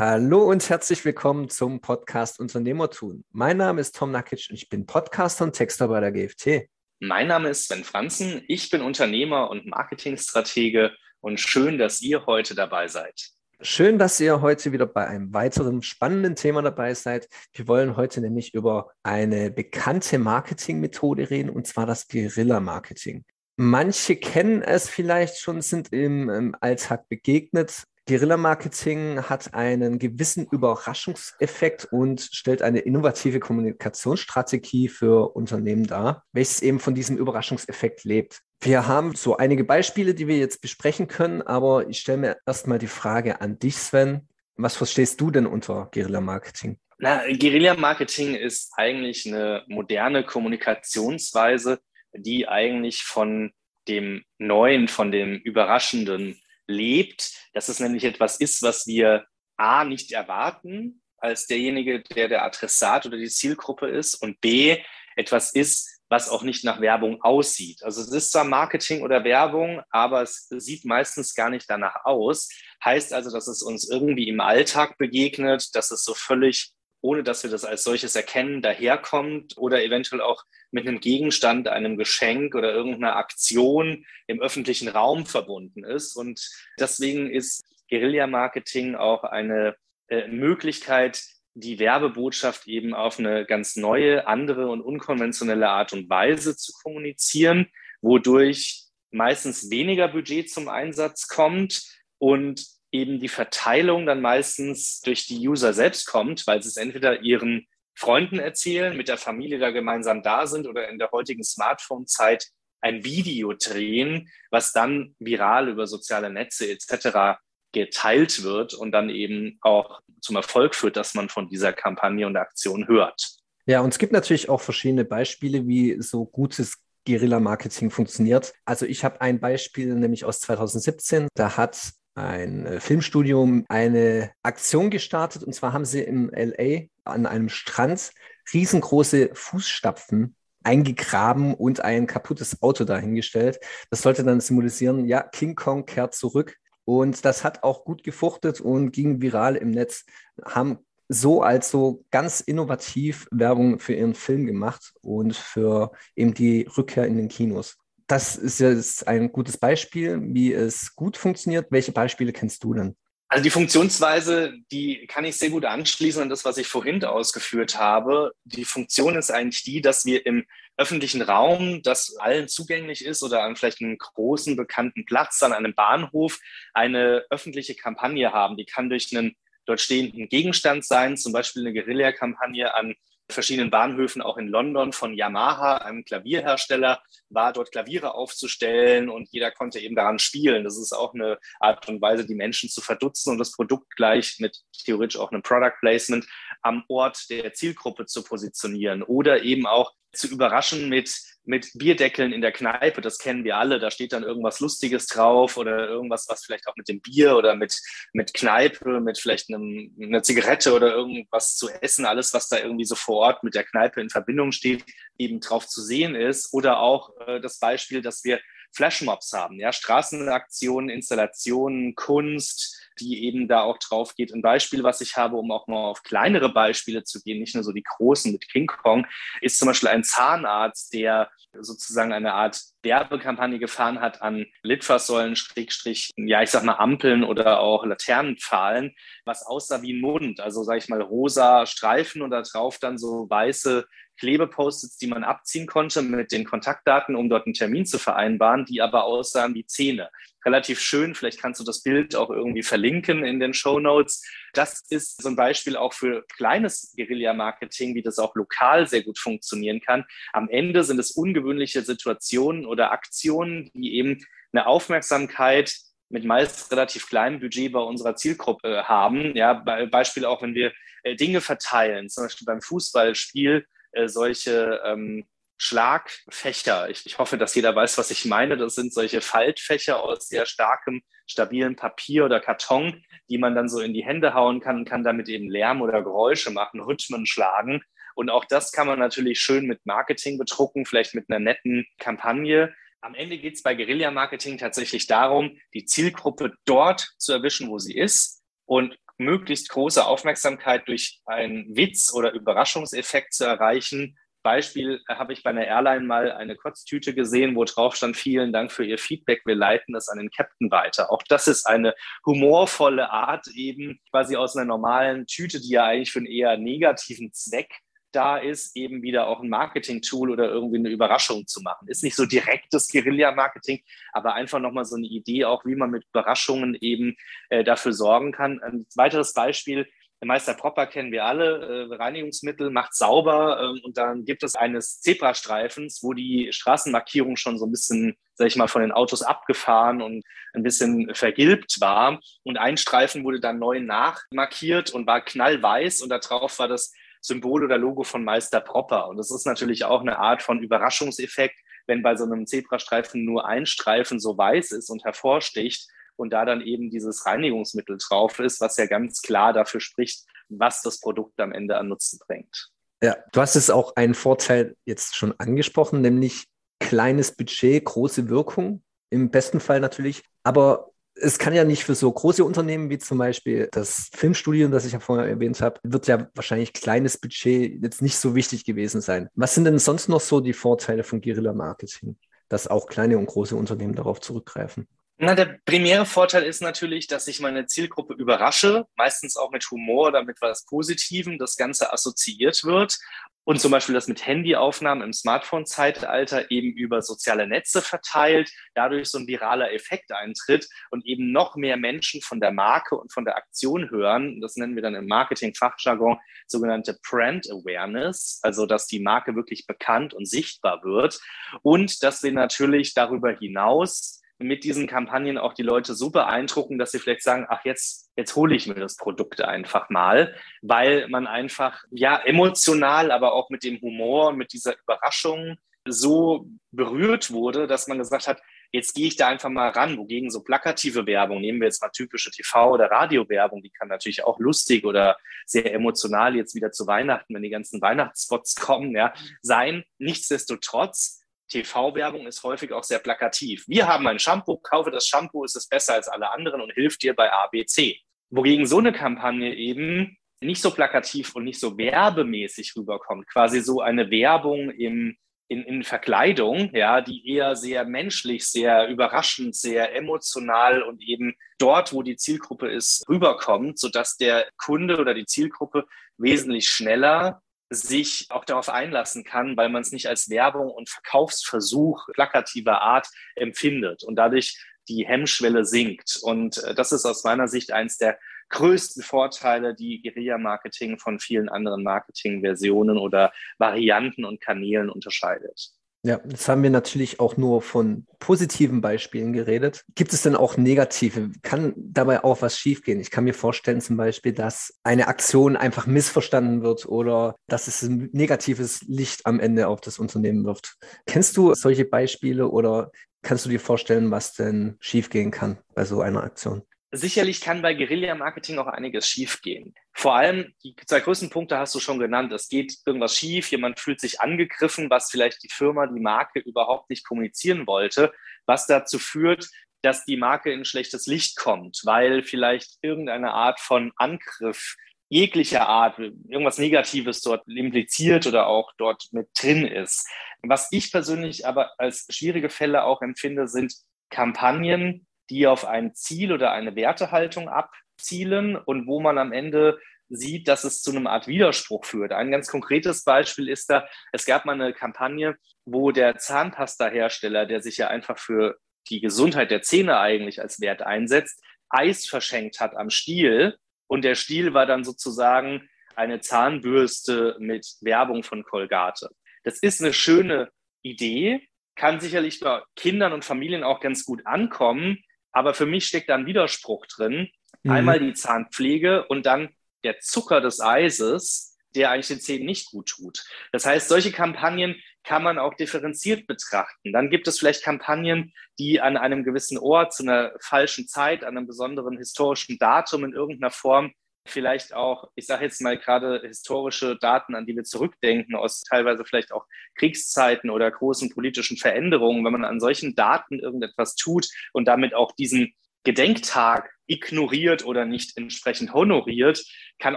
Hallo und herzlich willkommen zum Podcast Unternehmertun. Mein Name ist Tom Nakic und ich bin Podcaster und Texter bei der GFT. Mein Name ist Sven Franzen. Ich bin Unternehmer und Marketingstratege und schön, dass ihr heute dabei seid. Schön, dass ihr heute wieder bei einem weiteren spannenden Thema dabei seid. Wir wollen heute nämlich über eine bekannte Marketingmethode reden, und zwar das Guerilla-Marketing. Manche kennen es vielleicht schon, sind im, im Alltag begegnet. Guerilla-Marketing hat einen gewissen Überraschungseffekt und stellt eine innovative Kommunikationsstrategie für Unternehmen dar, welches eben von diesem Überraschungseffekt lebt. Wir haben so einige Beispiele, die wir jetzt besprechen können, aber ich stelle mir erstmal die Frage an dich, Sven. Was verstehst du denn unter Guerilla-Marketing? Na, Guerilla-Marketing ist eigentlich eine moderne Kommunikationsweise, die eigentlich von dem Neuen, von dem Überraschenden lebt, dass es nämlich etwas ist, was wir A nicht erwarten als derjenige, der der Adressat oder die Zielgruppe ist und B etwas ist, was auch nicht nach Werbung aussieht. Also es ist zwar Marketing oder Werbung, aber es sieht meistens gar nicht danach aus. Heißt also, dass es uns irgendwie im Alltag begegnet, dass es so völlig ohne dass wir das als solches erkennen, daherkommt oder eventuell auch mit einem Gegenstand, einem Geschenk oder irgendeiner Aktion im öffentlichen Raum verbunden ist. Und deswegen ist Guerilla-Marketing auch eine äh, Möglichkeit, die Werbebotschaft eben auf eine ganz neue, andere und unkonventionelle Art und Weise zu kommunizieren, wodurch meistens weniger Budget zum Einsatz kommt und eben die Verteilung dann meistens durch die User selbst kommt, weil sie es entweder ihren Freunden erzählen, mit der Familie da gemeinsam da sind oder in der heutigen Smartphone-Zeit ein Video drehen, was dann viral über soziale Netze etc. geteilt wird und dann eben auch zum Erfolg führt, dass man von dieser Kampagne und Aktion hört. Ja, und es gibt natürlich auch verschiedene Beispiele, wie so gutes Guerilla-Marketing funktioniert. Also ich habe ein Beispiel nämlich aus 2017. Da hat ein äh, Filmstudium eine Aktion gestartet. Und zwar haben sie im LA an einem Strand riesengroße Fußstapfen eingegraben und ein kaputtes Auto dahingestellt. Das sollte dann symbolisieren, ja, King Kong kehrt zurück. Und das hat auch gut gefruchtet und ging viral im Netz. Haben so also ganz innovativ Werbung für ihren Film gemacht und für eben die Rückkehr in den Kinos das ist jetzt ein gutes Beispiel, wie es gut funktioniert. Welche Beispiele kennst du denn? Also die Funktionsweise, die kann ich sehr gut anschließen an das, was ich vorhin ausgeführt habe. Die Funktion ist eigentlich die, dass wir im öffentlichen Raum, das allen zugänglich ist oder an vielleicht einem großen bekannten Platz, an einem Bahnhof, eine öffentliche Kampagne haben. Die kann durch einen dort stehenden Gegenstand sein, zum Beispiel eine Guerilla-Kampagne an verschiedenen Bahnhöfen, auch in London von Yamaha, einem Klavierhersteller, war dort Klaviere aufzustellen und jeder konnte eben daran spielen. Das ist auch eine Art und Weise, die Menschen zu verdutzen und das Produkt gleich mit theoretisch auch einem Product Placement am Ort der Zielgruppe zu positionieren oder eben auch zu überraschen mit mit Bierdeckeln in der Kneipe, das kennen wir alle, da steht dann irgendwas Lustiges drauf oder irgendwas, was vielleicht auch mit dem Bier oder mit, mit Kneipe, mit vielleicht einem, einer Zigarette oder irgendwas zu essen, alles, was da irgendwie so vor Ort mit der Kneipe in Verbindung steht, eben drauf zu sehen ist. Oder auch äh, das Beispiel, dass wir Flashmobs haben, ja, Straßenaktionen, Installationen, Kunst, die eben da auch drauf geht. Ein Beispiel, was ich habe, um auch mal auf kleinere Beispiele zu gehen, nicht nur so die großen mit King Kong, ist zum Beispiel ein Zahnarzt, der sozusagen eine Art Werbekampagne gefahren hat an Litfaßsäulen, Schrägstrich, ja, ich sag mal Ampeln oder auch Laternenpfahlen, was aussah wie ein Mund, also sage ich mal rosa Streifen und da drauf dann so weiße Klebepost-its, die man abziehen konnte mit den Kontaktdaten, um dort einen Termin zu vereinbaren, die aber aussahen wie Zähne. Relativ schön, vielleicht kannst du das Bild auch irgendwie verlinken in den Show Notes. Das ist so ein Beispiel auch für kleines Guerilla-Marketing, wie das auch lokal sehr gut funktionieren kann. Am Ende sind es ungewöhnliche Situationen oder Aktionen, die eben eine Aufmerksamkeit mit meist relativ kleinem Budget bei unserer Zielgruppe haben. Ja, Beispiel auch, wenn wir äh, Dinge verteilen, zum Beispiel beim Fußballspiel äh, solche ähm, Schlagfächer. Ich, ich, hoffe, dass jeder weiß, was ich meine. Das sind solche Faltfächer aus sehr starkem, stabilen Papier oder Karton, die man dann so in die Hände hauen kann und kann damit eben Lärm oder Geräusche machen, Rhythmen schlagen. Und auch das kann man natürlich schön mit Marketing bedrucken, vielleicht mit einer netten Kampagne. Am Ende geht es bei Guerilla-Marketing tatsächlich darum, die Zielgruppe dort zu erwischen, wo sie ist und möglichst große Aufmerksamkeit durch einen Witz oder Überraschungseffekt zu erreichen. Beispiel äh, habe ich bei einer Airline mal eine Kotztüte gesehen, wo drauf stand, vielen Dank für Ihr Feedback, wir leiten das an den Captain weiter. Auch das ist eine humorvolle Art, eben quasi aus einer normalen Tüte, die ja eigentlich für einen eher negativen Zweck da ist, eben wieder auch ein Marketing-Tool oder irgendwie eine Überraschung zu machen. Ist nicht so direktes Guerilla-Marketing, aber einfach nochmal so eine Idee auch, wie man mit Überraschungen eben äh, dafür sorgen kann. Ein weiteres Beispiel, Meister Propper kennen wir alle, äh, Reinigungsmittel, macht sauber äh, und dann gibt es eines Zebrastreifens, wo die Straßenmarkierung schon so ein bisschen, sag ich mal, von den Autos abgefahren und ein bisschen vergilbt war. Und ein Streifen wurde dann neu nachmarkiert und war knallweiß und darauf war das Symbol oder Logo von Meister Propper. Und das ist natürlich auch eine Art von Überraschungseffekt, wenn bei so einem Zebrastreifen nur ein Streifen so weiß ist und hervorsticht und da dann eben dieses Reinigungsmittel drauf ist, was ja ganz klar dafür spricht, was das Produkt am Ende an Nutzen bringt. Ja, du hast es auch einen Vorteil jetzt schon angesprochen, nämlich kleines Budget, große Wirkung. Im besten Fall natürlich. Aber es kann ja nicht für so große Unternehmen wie zum Beispiel das Filmstudio, das ich ja vorher erwähnt habe, wird ja wahrscheinlich kleines Budget jetzt nicht so wichtig gewesen sein. Was sind denn sonst noch so die Vorteile von Guerilla Marketing, dass auch kleine und große Unternehmen darauf zurückgreifen? Na, der primäre Vorteil ist natürlich, dass ich meine Zielgruppe überrasche, meistens auch mit Humor oder mit was Positivem das Ganze assoziiert wird und zum Beispiel das mit Handyaufnahmen im Smartphone-Zeitalter eben über soziale Netze verteilt, dadurch so ein viraler Effekt eintritt und eben noch mehr Menschen von der Marke und von der Aktion hören. Das nennen wir dann im Marketing-Fachjargon sogenannte Brand Awareness, also dass die Marke wirklich bekannt und sichtbar wird und dass wir natürlich darüber hinaus mit diesen Kampagnen auch die Leute so beeindrucken, dass sie vielleicht sagen, ach, jetzt, jetzt hole ich mir das Produkt einfach mal, weil man einfach, ja, emotional, aber auch mit dem Humor, mit dieser Überraschung so berührt wurde, dass man gesagt hat, jetzt gehe ich da einfach mal ran, wogegen so plakative Werbung, nehmen wir jetzt mal typische TV- oder Radiowerbung, die kann natürlich auch lustig oder sehr emotional jetzt wieder zu Weihnachten, wenn die ganzen Weihnachtsspots kommen, ja, sein. Nichtsdestotrotz TV-Werbung ist häufig auch sehr plakativ. Wir haben ein Shampoo, kaufe das Shampoo, ist es besser als alle anderen und hilft dir bei ABC. Wogegen so eine Kampagne eben nicht so plakativ und nicht so werbemäßig rüberkommt, quasi so eine Werbung im, in, in Verkleidung, ja, die eher sehr menschlich, sehr überraschend, sehr emotional und eben dort, wo die Zielgruppe ist, rüberkommt, sodass der Kunde oder die Zielgruppe wesentlich schneller sich auch darauf einlassen kann, weil man es nicht als Werbung und Verkaufsversuch plakativer Art empfindet und dadurch die Hemmschwelle sinkt. Und äh, das ist aus meiner Sicht eines der größten Vorteile, die Guerilla-Marketing von vielen anderen Marketing-Versionen oder Varianten und Kanälen unterscheidet. Ja, jetzt haben wir natürlich auch nur von positiven Beispielen geredet. Gibt es denn auch negative? Kann dabei auch was schiefgehen? Ich kann mir vorstellen zum Beispiel, dass eine Aktion einfach missverstanden wird oder dass es ein negatives Licht am Ende auf das Unternehmen wirft. Kennst du solche Beispiele oder kannst du dir vorstellen, was denn schiefgehen kann bei so einer Aktion? Sicherlich kann bei Guerilla-Marketing auch einiges schiefgehen. Vor allem, die zwei größten Punkte hast du schon genannt. Es geht irgendwas schief, jemand fühlt sich angegriffen, was vielleicht die Firma, die Marke überhaupt nicht kommunizieren wollte, was dazu führt, dass die Marke in schlechtes Licht kommt, weil vielleicht irgendeine Art von Angriff jeglicher Art, irgendwas Negatives dort impliziert oder auch dort mit drin ist. Was ich persönlich aber als schwierige Fälle auch empfinde, sind Kampagnen, die auf ein Ziel oder eine Wertehaltung abzielen und wo man am Ende sieht, dass es zu einem Art Widerspruch führt. Ein ganz konkretes Beispiel ist da, es gab mal eine Kampagne, wo der Zahnpasta-Hersteller, der sich ja einfach für die Gesundheit der Zähne eigentlich als Wert einsetzt, Eis verschenkt hat am Stiel. Und der Stiel war dann sozusagen eine Zahnbürste mit Werbung von Colgate. Das ist eine schöne Idee, kann sicherlich bei Kindern und Familien auch ganz gut ankommen. Aber für mich steckt da ein Widerspruch drin. Mhm. Einmal die Zahnpflege und dann der Zucker des Eises, der eigentlich den Zähnen nicht gut tut. Das heißt, solche Kampagnen kann man auch differenziert betrachten. Dann gibt es vielleicht Kampagnen, die an einem gewissen Ort zu einer falschen Zeit, an einem besonderen historischen Datum in irgendeiner Form vielleicht auch, ich sage jetzt mal gerade historische Daten, an die wir zurückdenken, aus teilweise vielleicht auch Kriegszeiten oder großen politischen Veränderungen, wenn man an solchen Daten irgendetwas tut und damit auch diesen Gedenktag ignoriert oder nicht entsprechend honoriert, kann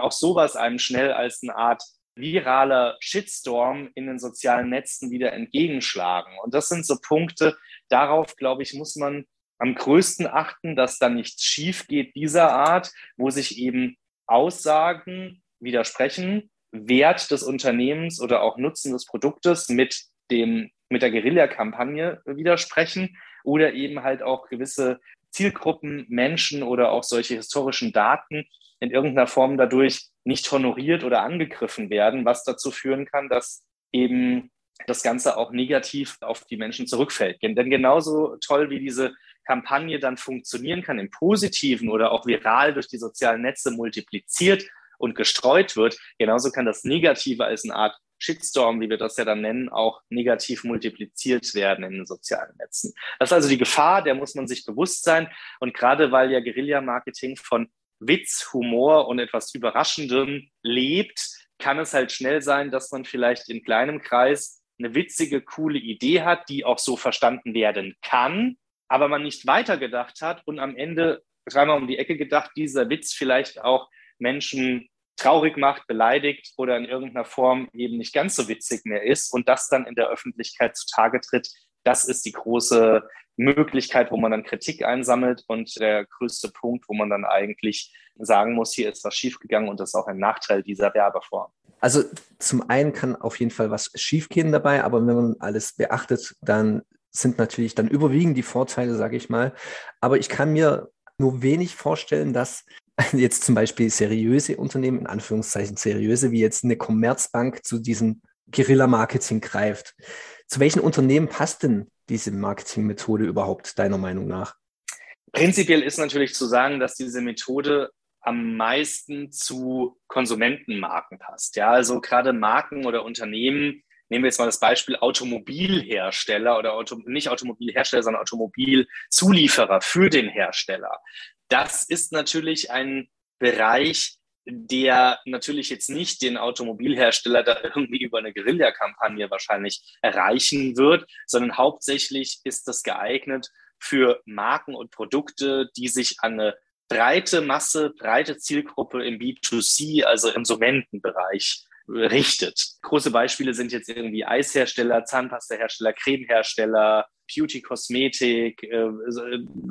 auch sowas einem schnell als eine Art viraler Shitstorm in den sozialen Netzen wieder entgegenschlagen. Und das sind so Punkte, darauf, glaube ich, muss man am größten achten, dass da nichts schief geht dieser Art, wo sich eben Aussagen widersprechen, Wert des Unternehmens oder auch Nutzen des Produktes mit dem mit der Guerilla-Kampagne widersprechen oder eben halt auch gewisse Zielgruppen, Menschen oder auch solche historischen Daten in irgendeiner Form dadurch nicht honoriert oder angegriffen werden, was dazu führen kann, dass eben das Ganze auch negativ auf die Menschen zurückfällt. Denn genauso toll wie diese Kampagne dann funktionieren kann im Positiven oder auch viral durch die sozialen Netze multipliziert und gestreut wird, genauso kann das Negative als eine Art Shitstorm, wie wir das ja dann nennen, auch negativ multipliziert werden in den sozialen Netzen. Das ist also die Gefahr, der muss man sich bewusst sein. Und gerade weil ja Guerilla-Marketing von Witz, Humor und etwas Überraschendem lebt, kann es halt schnell sein, dass man vielleicht in kleinem Kreis eine witzige, coole Idee hat, die auch so verstanden werden kann, aber man nicht weitergedacht hat und am Ende dreimal um die Ecke gedacht, dieser Witz vielleicht auch Menschen traurig macht, beleidigt oder in irgendeiner Form eben nicht ganz so witzig mehr ist und das dann in der Öffentlichkeit zutage tritt, das ist die große Möglichkeit, wo man dann Kritik einsammelt und der größte Punkt, wo man dann eigentlich sagen muss, hier ist was schiefgegangen und das ist auch ein Nachteil dieser Werbeform. Also zum einen kann auf jeden Fall was schiefgehen dabei, aber wenn man alles beachtet, dann sind natürlich dann überwiegend die Vorteile, sage ich mal. Aber ich kann mir nur wenig vorstellen, dass jetzt zum Beispiel seriöse Unternehmen, in Anführungszeichen seriöse, wie jetzt eine Commerzbank zu diesem Guerilla-Marketing greift. Zu welchen Unternehmen passt denn diese Marketingmethode überhaupt deiner Meinung nach? Prinzipiell ist natürlich zu sagen, dass diese Methode am meisten zu Konsumentenmarken passt. Ja, also gerade Marken oder Unternehmen, nehmen wir jetzt mal das Beispiel Automobilhersteller oder Auto, nicht Automobilhersteller, sondern Automobilzulieferer für den Hersteller. Das ist natürlich ein Bereich, der natürlich jetzt nicht den Automobilhersteller da irgendwie über eine Guerilla-Kampagne wahrscheinlich erreichen wird, sondern hauptsächlich ist das geeignet für Marken und Produkte, die sich an eine breite Masse, breite Zielgruppe im B2C, also im Konsumentenbereich richtet. Große Beispiele sind jetzt irgendwie Eishersteller, Zahnpastahersteller, Cremehersteller, Beauty, Kosmetik, äh,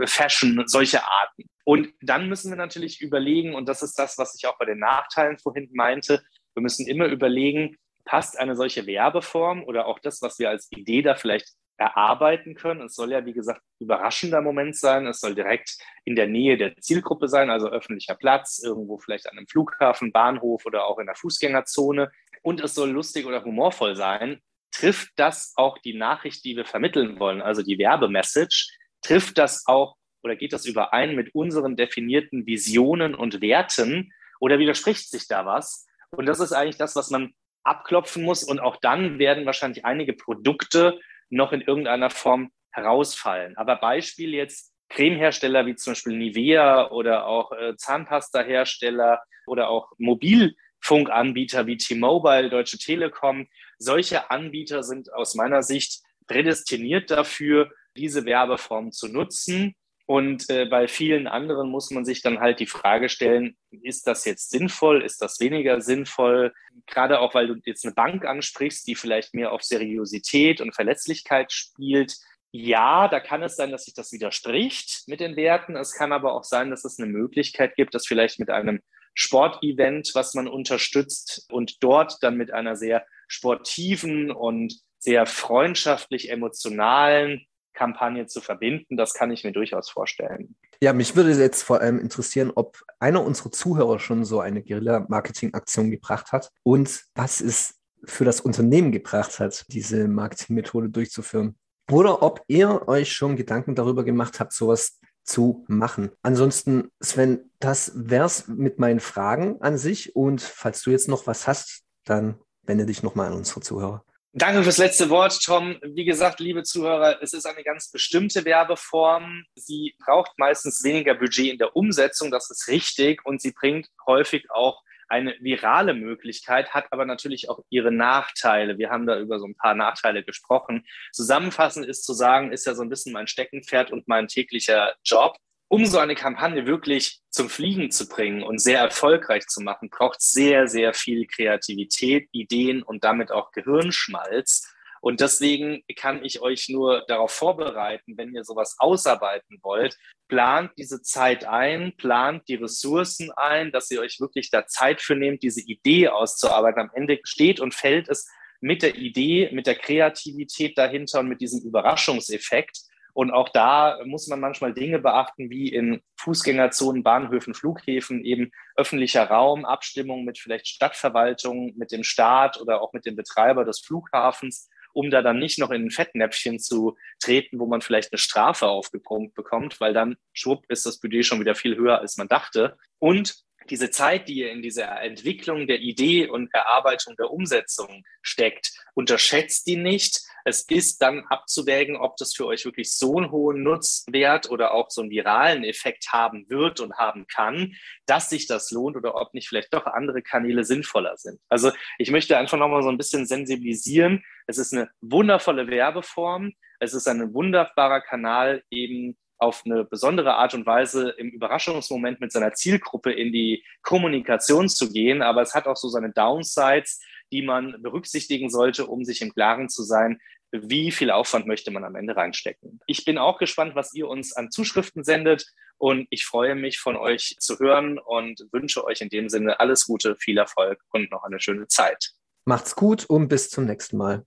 Fashion, solche Arten. Und dann müssen wir natürlich überlegen, und das ist das, was ich auch bei den Nachteilen vorhin meinte, wir müssen immer überlegen, passt eine solche Werbeform oder auch das, was wir als Idee da vielleicht erarbeiten können. Es soll ja, wie gesagt, überraschender Moment sein. Es soll direkt in der Nähe der Zielgruppe sein, also öffentlicher Platz, irgendwo vielleicht an einem Flughafen, Bahnhof oder auch in der Fußgängerzone. Und es soll lustig oder humorvoll sein. Trifft das auch die Nachricht, die wir vermitteln wollen, also die Werbemessage? Trifft das auch oder geht das überein mit unseren definierten Visionen und Werten oder widerspricht sich da was? Und das ist eigentlich das, was man abklopfen muss. Und auch dann werden wahrscheinlich einige Produkte noch in irgendeiner Form herausfallen. Aber Beispiel jetzt Cremehersteller wie zum Beispiel Nivea oder auch äh, Zahnpastahersteller oder auch Mobilfunkanbieter wie T-Mobile, Deutsche Telekom. Solche Anbieter sind aus meiner Sicht prädestiniert dafür, diese Werbeform zu nutzen und äh, bei vielen anderen muss man sich dann halt die Frage stellen, ist das jetzt sinnvoll, ist das weniger sinnvoll? Gerade auch, weil du jetzt eine Bank ansprichst, die vielleicht mehr auf Seriosität und Verletzlichkeit spielt. Ja, da kann es sein, dass sich das widerspricht mit den Werten. Es kann aber auch sein, dass es eine Möglichkeit gibt, dass vielleicht mit einem Sportevent, was man unterstützt und dort dann mit einer sehr sportiven und sehr freundschaftlich emotionalen Kampagne zu verbinden, das kann ich mir durchaus vorstellen. Ja, mich würde jetzt vor allem interessieren, ob einer unserer Zuhörer schon so eine Guerilla-Marketing-Aktion gebracht hat und was es für das Unternehmen gebracht hat, diese Marketingmethode durchzuführen. Oder ob ihr euch schon Gedanken darüber gemacht habt, sowas zu machen. Ansonsten, Sven, das wär's mit meinen Fragen an sich. Und falls du jetzt noch was hast, dann wende dich nochmal an unsere Zuhörer. Danke fürs letzte Wort, Tom. Wie gesagt, liebe Zuhörer, es ist eine ganz bestimmte Werbeform. Sie braucht meistens weniger Budget in der Umsetzung, das ist richtig, und sie bringt häufig auch eine virale Möglichkeit, hat aber natürlich auch ihre Nachteile. Wir haben da über so ein paar Nachteile gesprochen. Zusammenfassend ist zu sagen, ist ja so ein bisschen mein Steckenpferd und mein täglicher Job. Um so eine Kampagne wirklich zum Fliegen zu bringen und sehr erfolgreich zu machen, braucht sehr, sehr viel Kreativität, Ideen und damit auch Gehirnschmalz. Und deswegen kann ich euch nur darauf vorbereiten, wenn ihr sowas ausarbeiten wollt, plant diese Zeit ein, plant die Ressourcen ein, dass ihr euch wirklich da Zeit für nehmt, diese Idee auszuarbeiten. Am Ende steht und fällt es mit der Idee, mit der Kreativität dahinter und mit diesem Überraschungseffekt. Und auch da muss man manchmal Dinge beachten, wie in Fußgängerzonen, Bahnhöfen, Flughäfen, eben öffentlicher Raum, Abstimmung mit vielleicht Stadtverwaltung, mit dem Staat oder auch mit dem Betreiber des Flughafens, um da dann nicht noch in ein Fettnäpfchen zu treten, wo man vielleicht eine Strafe aufgepumpt bekommt, weil dann schwupp ist das Budget schon wieder viel höher, als man dachte. Und diese Zeit, die ihr in dieser Entwicklung der Idee und Erarbeitung der Umsetzung steckt, unterschätzt die nicht. Es ist dann abzuwägen, ob das für euch wirklich so einen hohen Nutzwert oder auch so einen viralen Effekt haben wird und haben kann, dass sich das lohnt oder ob nicht vielleicht doch andere Kanäle sinnvoller sind. Also ich möchte einfach nochmal so ein bisschen sensibilisieren. Es ist eine wundervolle Werbeform. Es ist ein wunderbarer Kanal eben auf eine besondere Art und Weise im Überraschungsmoment mit seiner Zielgruppe in die Kommunikation zu gehen. Aber es hat auch so seine Downsides, die man berücksichtigen sollte, um sich im Klaren zu sein, wie viel Aufwand möchte man am Ende reinstecken. Ich bin auch gespannt, was ihr uns an Zuschriften sendet und ich freue mich von euch zu hören und wünsche euch in dem Sinne alles Gute, viel Erfolg und noch eine schöne Zeit. Macht's gut und bis zum nächsten Mal.